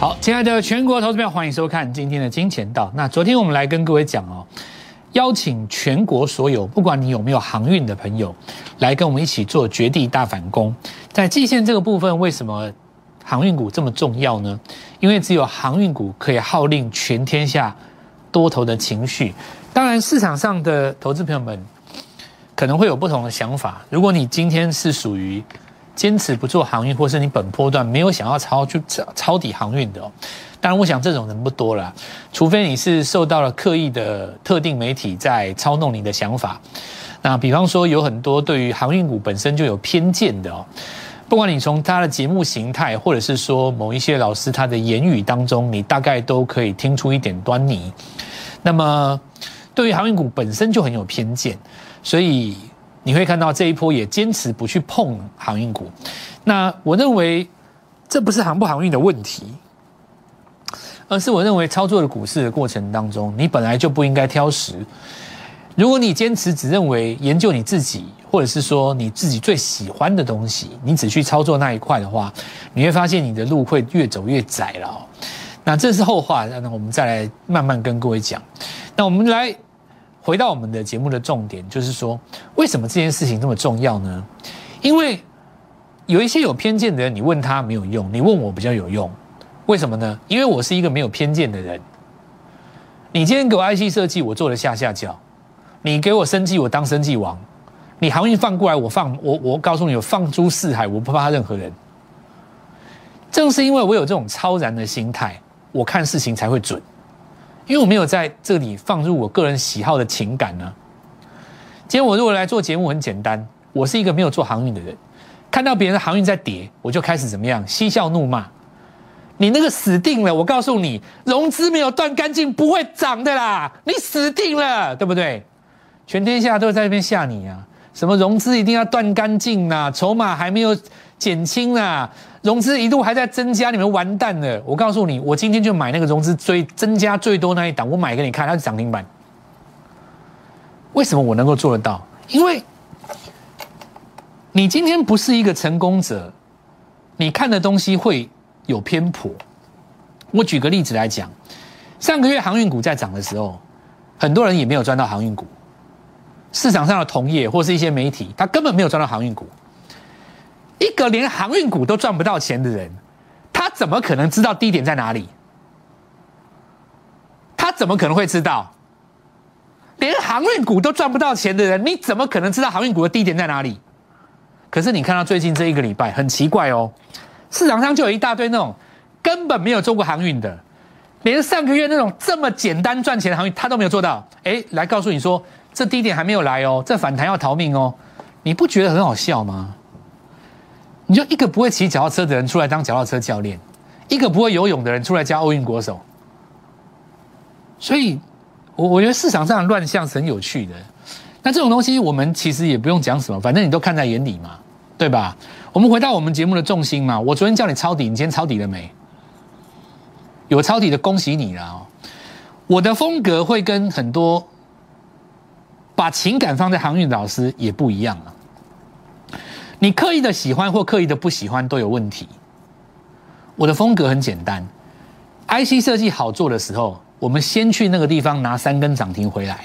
好，亲爱的全国投资票，欢迎收看今天的金钱道。那昨天我们来跟各位讲哦，邀请全国所有，不管你有没有航运的朋友，来跟我们一起做绝地大反攻。在季线这个部分，为什么航运股这么重要呢？因为只有航运股可以号令全天下多头的情绪。当然，市场上的投资朋友们可能会有不同的想法。如果你今天是属于坚持不做航运，或是你本波段没有想要抄就抄底航运的哦，当然我想这种人不多了，除非你是受到了刻意的特定媒体在操弄你的想法。那比方说有很多对于航运股本身就有偏见的哦，不管你从他的节目形态，或者是说某一些老师他的言语当中，你大概都可以听出一点端倪。那么对于航运股本身就很有偏见，所以。你会看到这一波也坚持不去碰航运股，那我认为这不是航不航运的问题，而是我认为操作的股市的过程当中，你本来就不应该挑食。如果你坚持只认为研究你自己，或者是说你自己最喜欢的东西，你只去操作那一块的话，你会发现你的路会越走越窄了。那这是后话，那我们再来慢慢跟各位讲。那我们来。回到我们的节目的重点，就是说，为什么这件事情这么重要呢？因为有一些有偏见的人，你问他没有用，你问我比较有用。为什么呢？因为我是一个没有偏见的人。你今天给我 IC 设计，我做了下下脚；你给我生计，我当生计王；你航运放过来，我放我我告诉你，我放诸四海，我不怕任何人。正是因为我有这种超然的心态，我看事情才会准。因为我没有在这里放入我个人喜好的情感呢。今天我如果来做节目，很简单，我是一个没有做航运的人，看到别人的航运在跌，我就开始怎么样嬉笑怒骂。你那个死定了！我告诉你，融资没有断干净，不会涨的啦！你死定了，对不对？全天下都在那边吓你啊！什么融资一定要断干净呐？筹码还没有减轻呐？融资一度还在增加，你们完蛋了！我告诉你，我今天就买那个融资最增加最多那一档，我买给你看，它是涨停板。为什么我能够做得到？因为你今天不是一个成功者，你看的东西会有偏颇。我举个例子来讲，上个月航运股在涨的时候，很多人也没有赚到航运股，市场上的同业或是一些媒体，他根本没有赚到航运股。一个连航运股都赚不到钱的人，他怎么可能知道低点在哪里？他怎么可能会知道？连航运股都赚不到钱的人，你怎么可能知道航运股的低点在哪里？可是你看到最近这一个礼拜很奇怪哦，市场上就有一大堆那种根本没有做过航运的，连上个月那种这么简单赚钱的航运他都没有做到。哎，来告诉你说这低点还没有来哦，这反弹要逃命哦，你不觉得很好笑吗？你就一个不会骑脚踏车的人出来当脚踏车教练，一个不会游泳的人出来教奥运国手，所以，我我觉得市场上的乱象是很有趣的。那这种东西我们其实也不用讲什么，反正你都看在眼里嘛，对吧？我们回到我们节目的重心嘛。我昨天叫你抄底，你今天抄底了没？有抄底的，恭喜你了哦。我的风格会跟很多把情感放在航运的老师也不一样了。你刻意的喜欢或刻意的不喜欢都有问题。我的风格很简单，IC 设计好做的时候，我们先去那个地方拿三根涨停回来。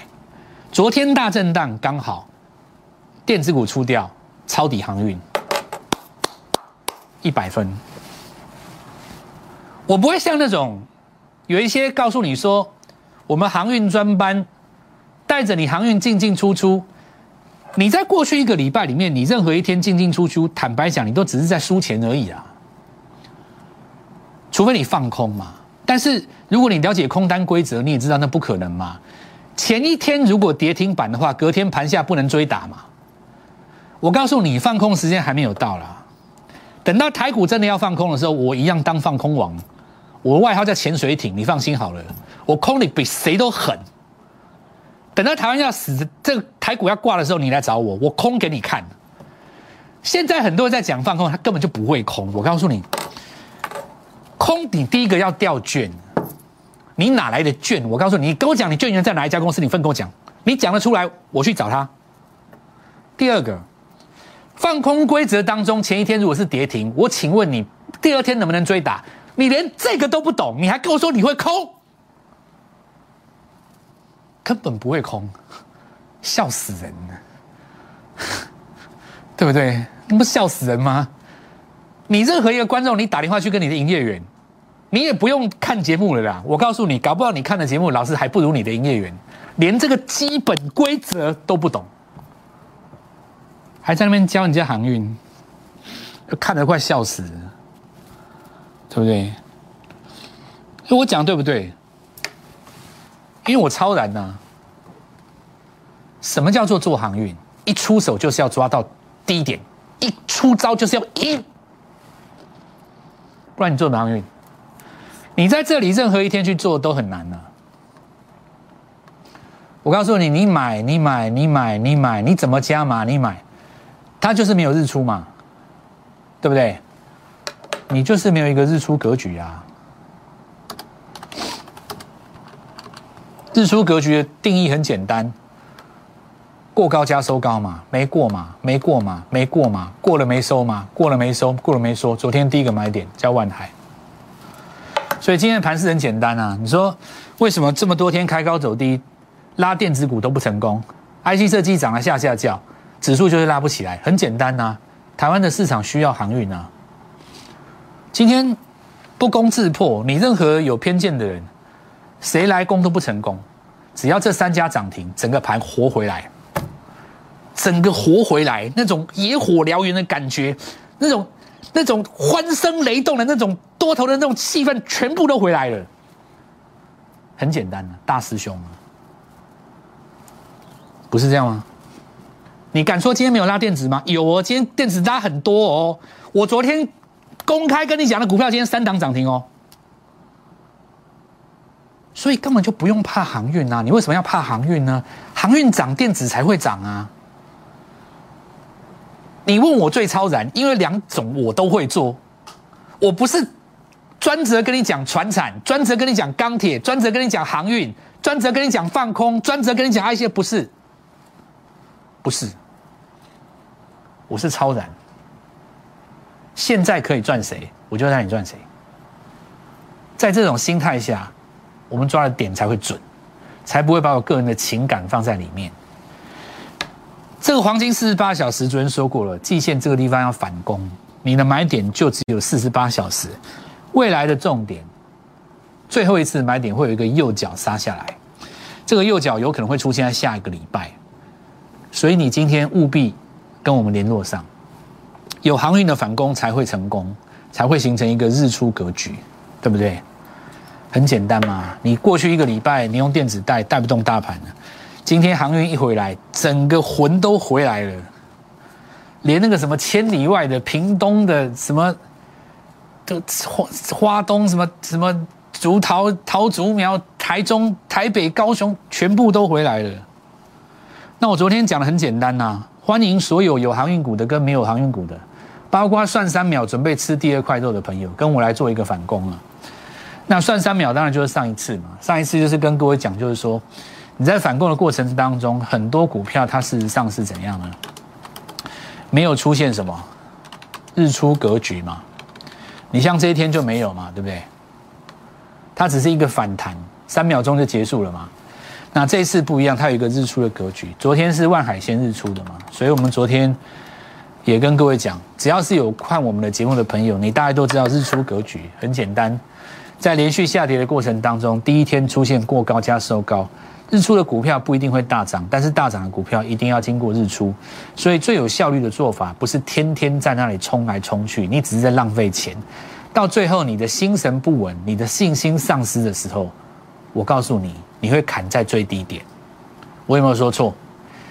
昨天大震荡刚好，电子股出掉，抄底航运，一百分。我不会像那种有一些告诉你说，我们航运专班带着你航运进进出出。你在过去一个礼拜里面，你任何一天进进出出，坦白讲，你都只是在输钱而已啊。除非你放空嘛。但是如果你了解空单规则，你也知道那不可能嘛。前一天如果跌停板的话，隔天盘下不能追打嘛。我告诉你，放空时间还没有到啦。等到台股真的要放空的时候，我一样当放空王。我外号叫潜水艇，你放心好了，我空的比谁都狠。等到台湾要死，这个台股要挂的时候，你来找我，我空给你看。现在很多人在讲放空，他根本就不会空。我告诉你，空你第一个要调券，你哪来的券？我告诉你，你跟我讲，你券源在哪一家公司？你分跟我讲，你讲得出来，我去找他。第二个，放空规则当中，前一天如果是跌停，我请问你，第二天能不能追打？你连这个都不懂，你还跟我说你会空，根本不会空，笑死人了，对不对？那不笑死人吗？你任何一个观众，你打电话去跟你的营业员，你也不用看节目了啦。我告诉你，搞不好你看的节目，老师还不如你的营业员，连这个基本规则都不懂，还在那边教人家航运，看得快笑死了。对不对？我讲对不对？因为我超然呐。什么叫做做航运？一出手就是要抓到低点，一出招就是要赢，不然你做航运，你在这里任何一天去做都很难呐。我告诉你，你买，你买，你买，你买，你怎么加码？你买，它就是没有日出嘛，对不对？你就是没有一个日出格局啊！日出格局的定义很简单，过高加收高嘛，没过嘛，没过嘛，没过嘛，过了没收嘛，过了没收，过了没收。昨天第一个买点叫万海，所以今天的盘势很简单啊！你说为什么这么多天开高走低，拉电子股都不成功？IC 设计涨了下下叫，指数就是拉不起来，很简单呐！台湾的市场需要航运啊！今天不攻自破，你任何有偏见的人，谁来攻都不成功。只要这三家涨停，整个盘活回来，整个活回来，那种野火燎原的感觉，那种那种欢声雷动的那种多头的那种气氛，全部都回来了。很简单的，大师兄，不是这样吗？你敢说今天没有拉电子吗？有哦，今天电子拉很多哦。我昨天。公开跟你讲的股票，今天三档涨停哦，所以根本就不用怕航运啊！你为什么要怕航运呢？航运涨，电子才会涨啊！你问我最超然，因为两种我都会做，我不是专责跟你讲船产，专责跟你讲钢铁，专责跟你讲航运，专责跟你讲放空，专责跟你讲一些不是，不是，我是超然。现在可以赚谁，我就让你赚谁。在这种心态下，我们抓的点才会准，才不会把我个人的情感放在里面。这个黄金四十八小时，昨天说过了，季线这个地方要反攻，你的买点就只有四十八小时。未来的重点，最后一次买点会有一个右脚杀下来，这个右脚有可能会出现在下一个礼拜，所以你今天务必跟我们联络上。有航运的反攻才会成功，才会形成一个日出格局，对不对？很简单嘛，你过去一个礼拜你用电子带带不动大盘，今天航运一回来，整个魂都回来了，连那个什么千里外的屏东的什么，的花花东什么什么竹桃桃竹苗，台中台北高雄全部都回来了。那我昨天讲的很简单呐，欢迎所有有航运股的跟没有航运股的。包括算三秒准备吃第二块肉的朋友，跟我来做一个反攻啊！那算三秒当然就是上一次嘛，上一次就是跟各位讲，就是说你在反攻的过程当中，很多股票它事实上是怎样呢？没有出现什么日出格局嘛？你像这一天就没有嘛，对不对？它只是一个反弹，三秒钟就结束了嘛。那这次不一样，它有一个日出的格局。昨天是万海先日出的嘛，所以我们昨天。也跟各位讲，只要是有看我们的节目的朋友，你大概都知道日出格局很简单，在连续下跌的过程当中，第一天出现过高加收高，日出的股票不一定会大涨，但是大涨的股票一定要经过日出，所以最有效率的做法不是天天在那里冲来冲去，你只是在浪费钱，到最后你的心神不稳，你的信心丧失的时候，我告诉你，你会砍在最低点，我有没有说错？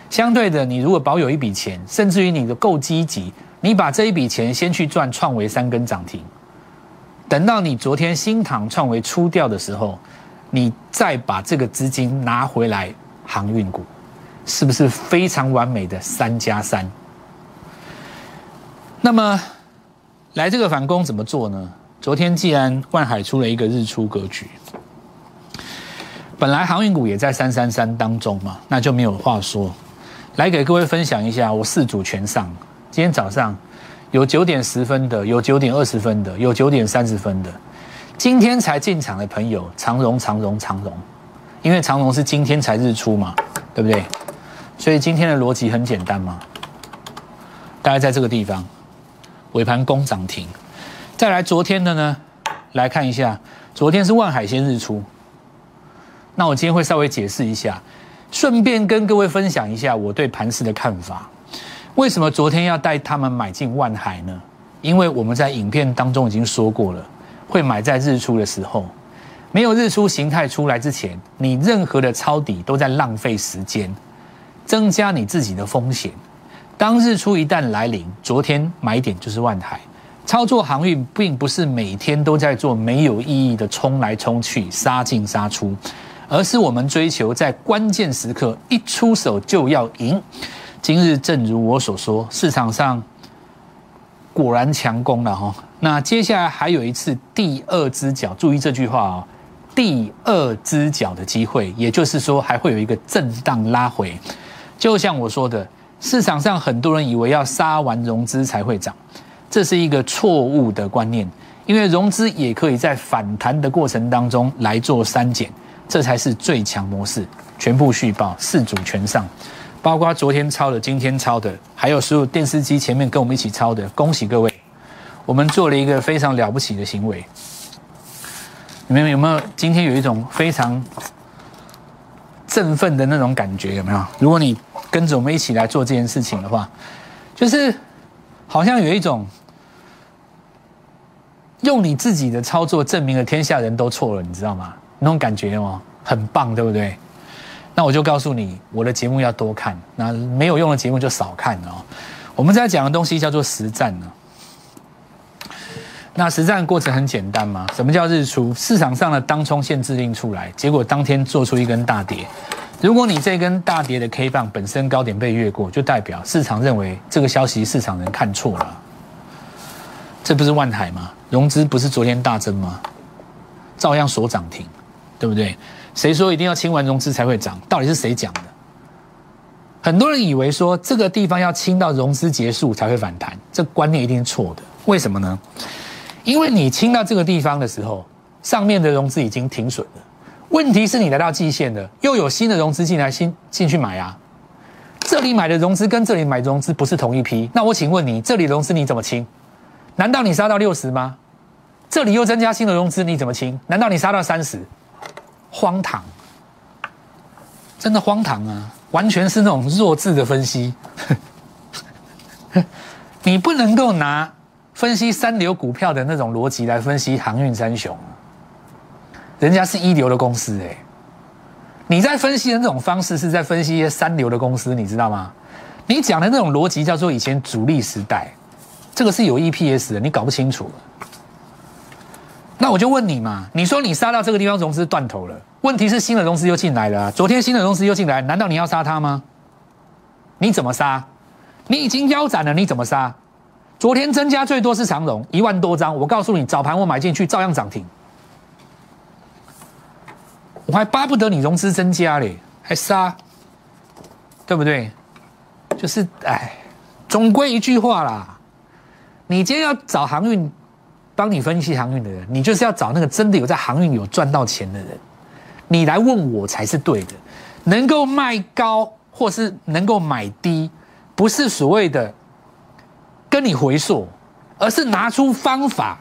相对的，你如果保有一笔钱，甚至于你的够积极，你把这一笔钱先去赚创维三根涨停，等到你昨天新塘创维出掉的时候，你再把这个资金拿回来航运股，是不是非常完美的三加三？那么来这个反攻怎么做呢？昨天既然万海出了一个日出格局，本来航运股也在三三三当中嘛，那就没有话说。来给各位分享一下，我四组全上。今天早上有九点十分的，有九点二十分的，有九点三十分的。今天才进场的朋友，长荣、长荣、长荣，因为长荣是今天才日出嘛，对不对？所以今天的逻辑很简单嘛，大概在这个地方，尾盘攻涨停。再来昨天的呢，来看一下，昨天是万海先日出。那我今天会稍微解释一下，顺便跟各位分享一下我对盘市的看法。为什么昨天要带他们买进万海呢？因为我们在影片当中已经说过了，会买在日出的时候，没有日出形态出来之前，你任何的抄底都在浪费时间，增加你自己的风险。当日出一旦来临，昨天买点就是万海。操作航运并不是每天都在做没有意义的冲来冲去、杀进杀出，而是我们追求在关键时刻一出手就要赢。今日正如我所说，市场上果然强攻了哈。那接下来还有一次第二只脚，注意这句话哦，第二只脚的机会，也就是说还会有一个震荡拉回。就像我说的，市场上很多人以为要杀完融资才会涨，这是一个错误的观念，因为融资也可以在反弹的过程当中来做删减，这才是最强模式。全部续报，四组全上。包括昨天抄的、今天抄的，还有所有电视机前面跟我们一起抄的，恭喜各位！我们做了一个非常了不起的行为。你们有没有今天有一种非常振奋的那种感觉？有没有？如果你跟着我们一起来做这件事情的话，就是好像有一种用你自己的操作证明了天下人都错了，你知道吗？那种感觉哦，很棒，对不对？那我就告诉你，我的节目要多看，那没有用的节目就少看哦。我们在讲的东西叫做实战呢。那实战过程很简单嘛？什么叫日出？市场上的当冲线制定出来，结果当天做出一根大跌。如果你这根大跌的 K 棒本身高点被越过，就代表市场认为这个消息市场人看错了。这不是万海吗？融资不是昨天大增吗？照样锁涨停，对不对？谁说一定要清完融资才会涨？到底是谁讲的？很多人以为说这个地方要清到融资结束才会反弹，这观念一定是错的。为什么呢？因为你清到这个地方的时候，上面的融资已经停损了。问题是你来到季线的，又有新的融资进来，新进去买啊。这里买的融资跟这里买融资不是同一批。那我请问你，这里融资你怎么清？难道你杀到六十吗？这里又增加新的融资，你怎么清？难道你杀到三十？荒唐，真的荒唐啊！完全是那种弱智的分析。你不能够拿分析三流股票的那种逻辑来分析航运三雄，人家是一流的公司哎。你在分析的那种方式是在分析一些三流的公司，你知道吗？你讲的那种逻辑叫做以前主力时代，这个是有 EPS 的，你搞不清楚。那我就问你嘛，你说你杀到这个地方融资断头了，问题是新的融资又进来了，昨天新的融资又进来，难道你要杀它吗？你怎么杀？你已经腰斩了，你怎么杀？昨天增加最多是长融一万多张，我告诉你，早盘我买进去照样涨停，我还巴不得你融资增加嘞，还杀，对不对？就是哎，总归一句话啦，你今天要找航运。帮你分析航运的人，你就是要找那个真的有在航运有赚到钱的人，你来问我才是对的。能够卖高或是能够买低，不是所谓的跟你回溯，而是拿出方法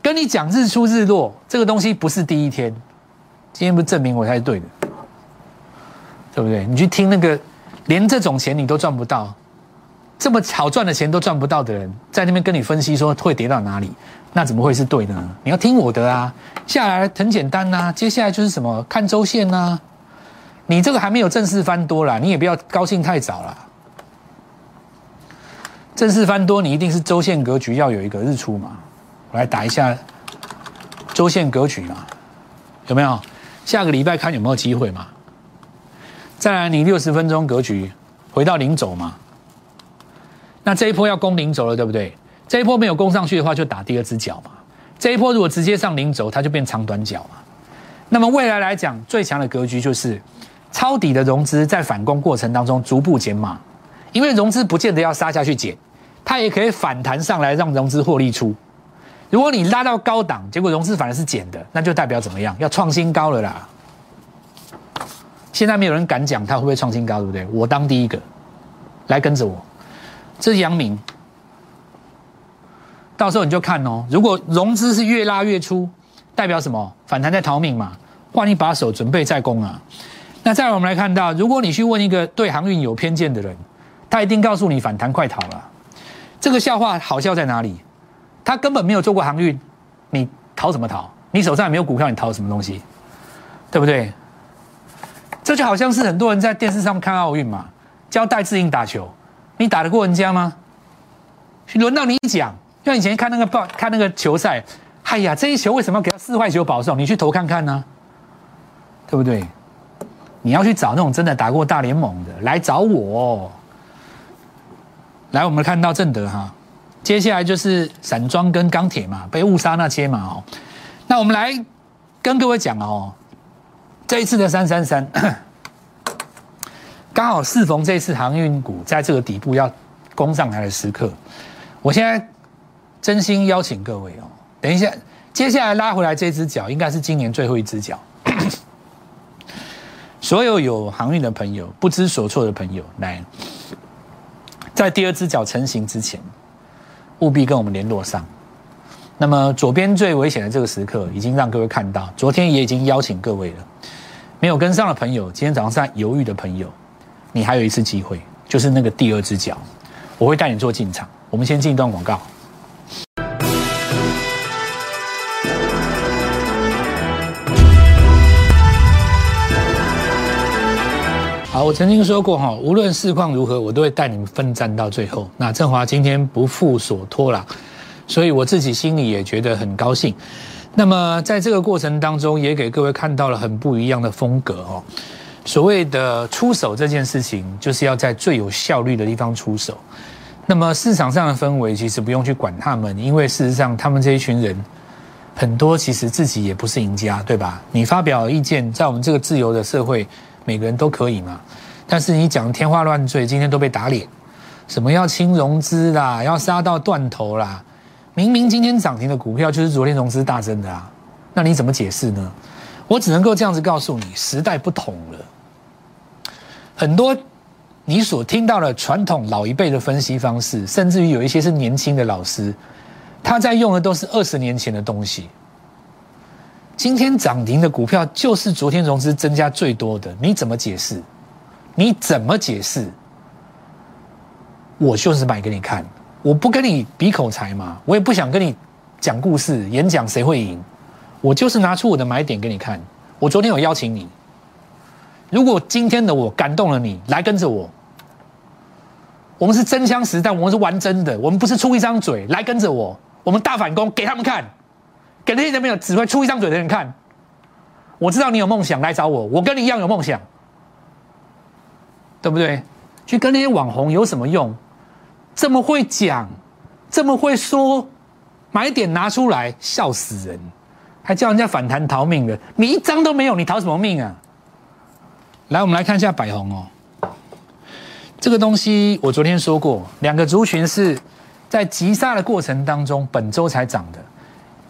跟你讲日出日落这个东西不是第一天，今天不证明我才是对的，对不对？你去听那个，连这种钱你都赚不到。这么好赚的钱都赚不到的人，在那边跟你分析说会跌到哪里，那怎么会是对的呢？你要听我的啊！下来很简单呐，接下来就是什么看周线呐。你这个还没有正式翻多啦，你也不要高兴太早了。正式翻多，你一定是周线格局要有一个日出嘛。我来打一下周线格局嘛，有没有？下个礼拜看有没有机会嘛？再来，你六十分钟格局回到零轴嘛？那这一波要攻零轴了，对不对？这一波没有攻上去的话，就打第二只脚嘛。这一波如果直接上零轴，它就变长短脚嘛。那么未来来讲，最强的格局就是抄底的融资在反攻过程当中逐步减码，因为融资不见得要杀下去减，它也可以反弹上来让融资获利出。如果你拉到高档，结果融资反而是减的，那就代表怎么样？要创新高了啦。现在没有人敢讲它会不会创新高，对不对？我当第一个，来跟着我。这是阳明，到时候你就看哦。如果融资是越拉越粗，代表什么？反弹在逃命嘛，换一把手准备再攻啊。那再来我们来看到，如果你去问一个对航运有偏见的人，他一定告诉你反弹快逃了。这个笑话好笑在哪里？他根本没有做过航运，你逃什么逃？你手上也没有股票，你逃什么东西？对不对？这就好像是很多人在电视上看奥运嘛，教戴志颖打球，你打得过人家吗？轮到你讲，像以前看那个报看那个球赛，哎呀，这一球为什么给他四坏球保送？你去投看看呢，对不对？你要去找那种真的打过大联盟的来找我。来，我们看到正德哈，接下来就是散装跟钢铁嘛，被误杀那些嘛哦。那我们来跟各位讲哦。这一次的三三三，刚好适逢这次航运股在这个底部要攻上来的时刻。我现在真心邀请各位哦，等一下，接下来拉回来这只脚应该是今年最后一只脚。所有有航运的朋友、不知所措的朋友，来，在第二只脚成型之前，务必跟我们联络上。那么左边最危险的这个时刻，已经让各位看到，昨天也已经邀请各位了。没有跟上的朋友，今天早上在犹豫的朋友，你还有一次机会，就是那个第二只脚，我会带你做进场。我们先进一段广告。好，我曾经说过哈，无论市况如何，我都会带你们奋战到最后。那振华今天不负所托了，所以我自己心里也觉得很高兴。那么在这个过程当中，也给各位看到了很不一样的风格哦。所谓的出手这件事情，就是要在最有效率的地方出手。那么市场上的氛围，其实不用去管他们，因为事实上他们这一群人很多其实自己也不是赢家，对吧？你发表意见，在我们这个自由的社会，每个人都可以嘛。但是你讲天花乱坠，今天都被打脸，什么要清融资啦，要杀到断头啦。明明今天涨停的股票就是昨天融资大增的啊，那你怎么解释呢？我只能够这样子告诉你，时代不同了。很多你所听到的传统老一辈的分析方式，甚至于有一些是年轻的老师，他在用的都是二十年前的东西。今天涨停的股票就是昨天融资增加最多的，你怎么解释？你怎么解释？我就是买给你看。我不跟你比口才嘛，我也不想跟你讲故事、演讲谁会赢，我就是拿出我的买点给你看。我昨天有邀请你，如果今天的我感动了你，来跟着我。我们是真枪实弹，我们是玩真的，我们不是出一张嘴。来跟着我，我们大反攻给他们看，给那些人没有只会出一张嘴的人看。我知道你有梦想，来找我，我跟你一样有梦想，对不对？去跟那些网红有什么用？这么会讲，这么会说，买点拿出来，笑死人，还叫人家反弹逃命的，你一张都没有，你逃什么命啊？来，我们来看一下百红哦，这个东西我昨天说过，两个族群是在急杀的过程当中，本周才涨的，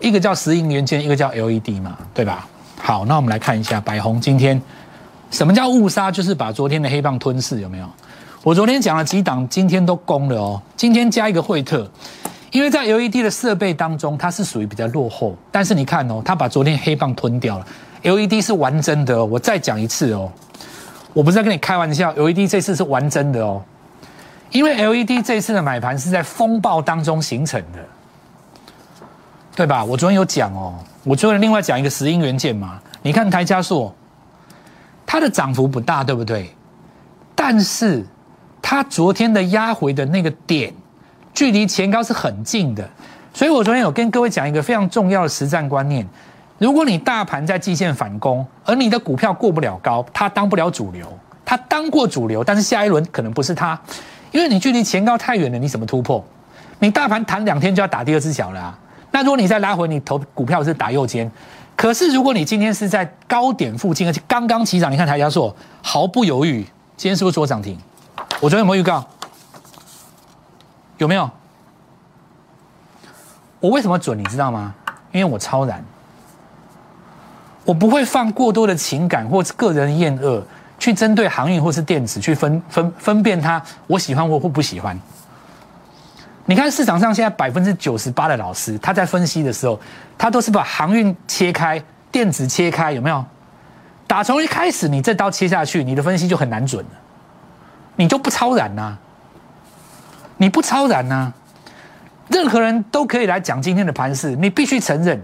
一个叫石英元件，一个叫 LED 嘛，对吧？好，那我们来看一下百红今天什么叫误杀，就是把昨天的黑棒吞噬，有没有？我昨天讲了几档，今天都攻了哦。今天加一个惠特，因为在 LED 的设备当中，它是属于比较落后。但是你看哦，它把昨天黑棒吞掉了。LED 是完整的，我再讲一次哦，我不是在跟你开玩笑，LED 这次是玩真的哦。因为 LED 这次的买盘是在风暴当中形成的，对吧？我昨天有讲哦，我昨天另外讲一个石英元件嘛。你看台加速，它的涨幅不大，对不对？但是它昨天的压回的那个点，距离前高是很近的，所以我昨天有跟各位讲一个非常重要的实战观念：如果你大盘在季线反攻，而你的股票过不了高，它当不了主流，它当过主流，但是下一轮可能不是它，因为你距离前高太远了，你怎么突破？你大盘弹两天就要打第二只脚了啊！那如果你再拉回，你投股票是打右肩，可是如果你今天是在高点附近，而且刚刚起涨，你看台加硕毫不犹豫，今天是不是做涨停？我昨天有没有预告？有没有？我为什么准？你知道吗？因为我超然，我不会放过多的情感或个人厌恶去针对航运或是电子去分分分辨它，我喜欢或或不喜欢。你看市场上现在百分之九十八的老师，他在分析的时候，他都是把航运切开，电子切开，有没有？打从一开始，你这刀切下去，你的分析就很难准了，你就不超然呐，你不超然呐。任何人都可以来讲今天的盘势，你必须承认，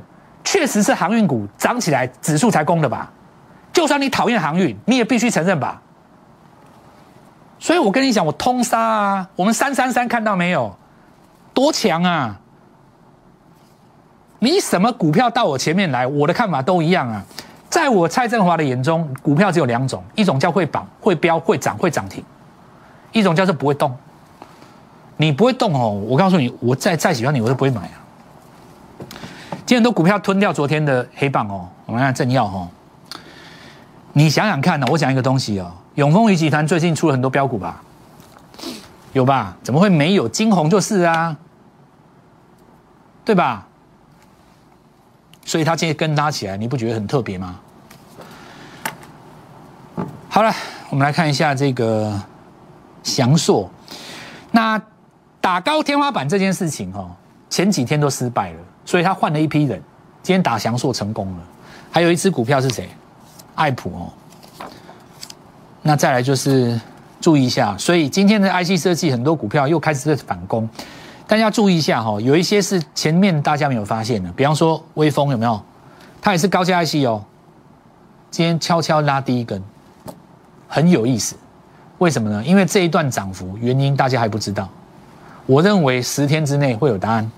确实是航运股涨起来，指数才攻的吧？就算你讨厌航运，你也必须承认吧？所以我跟你讲，我通杀啊！我们三三三看到没有？多强啊！你什么股票到我前面来，我的看法都一样啊。在我蔡振华的眼中，股票只有两种：一种叫会绑、会飙、会涨、会涨停；一种叫做不会动。你不会动哦，我告诉你，我再再喜欢你，我都不会买啊。今天都股票吞掉昨天的黑棒哦，我们看正要哦。你想想看呢，我讲一个东西哦，永丰鱼集团最近出了很多标股吧？有吧？怎么会没有？金红就是啊，对吧？所以他今天跟拉起来，你不觉得很特别吗？好了，我们来看一下这个祥硕，那。打高天花板这件事情哈，前几天都失败了，所以他换了一批人，今天打祥硕成功了。还有一只股票是谁？爱普哦。那再来就是注意一下，所以今天的 IC 设计很多股票又开始在反攻，大家注意一下哈，有一些是前面大家没有发现的，比方说微风有没有？它也是高价 IC 哦，今天悄悄拉第一根，很有意思。为什么呢？因为这一段涨幅原因大家还不知道。我认为十天之内会有答案。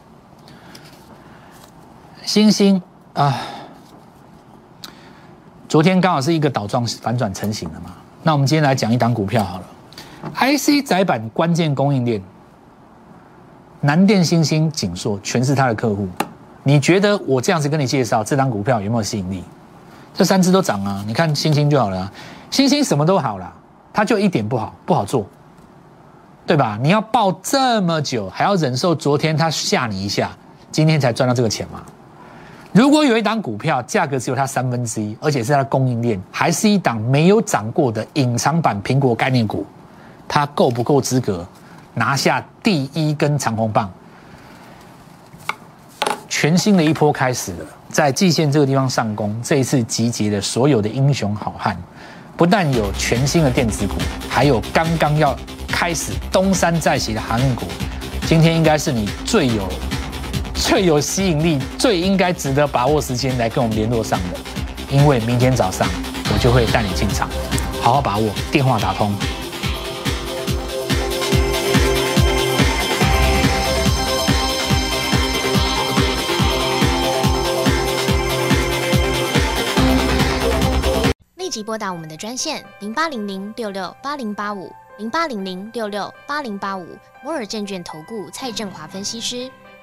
星星啊，昨天刚好是一个倒状反转成型的嘛。那我们今天来讲一档股票好了，IC 窄板关键供应链，南电、星星、景硕全是他的客户。你觉得我这样子跟你介绍这档股票有没有吸引力？这三只都涨啊，你看星星就好了。星星什么都好了，它就一点不好，不好做。对吧？你要抱这么久，还要忍受昨天它吓你一下，今天才赚到这个钱吗？如果有一档股票价格只有它三分之一，而且是它的供应链，还是一档没有涨过的隐藏版苹果概念股，它够不够资格拿下第一根长红棒？全新的一波开始了，在季线这个地方上攻，这一次集结了所有的英雄好汉，不但有全新的电子股，还有刚刚要。开始东山再起的航运股，今天应该是你最有、最有吸引力、最应该值得把握时间来跟我们联络上的，因为明天早上我就会带你进场，好好把握，电话打通。立即拨打我们的专线零八零零六六八零八五。零八零零六六八零八五摩尔证券投顾蔡振华分析师，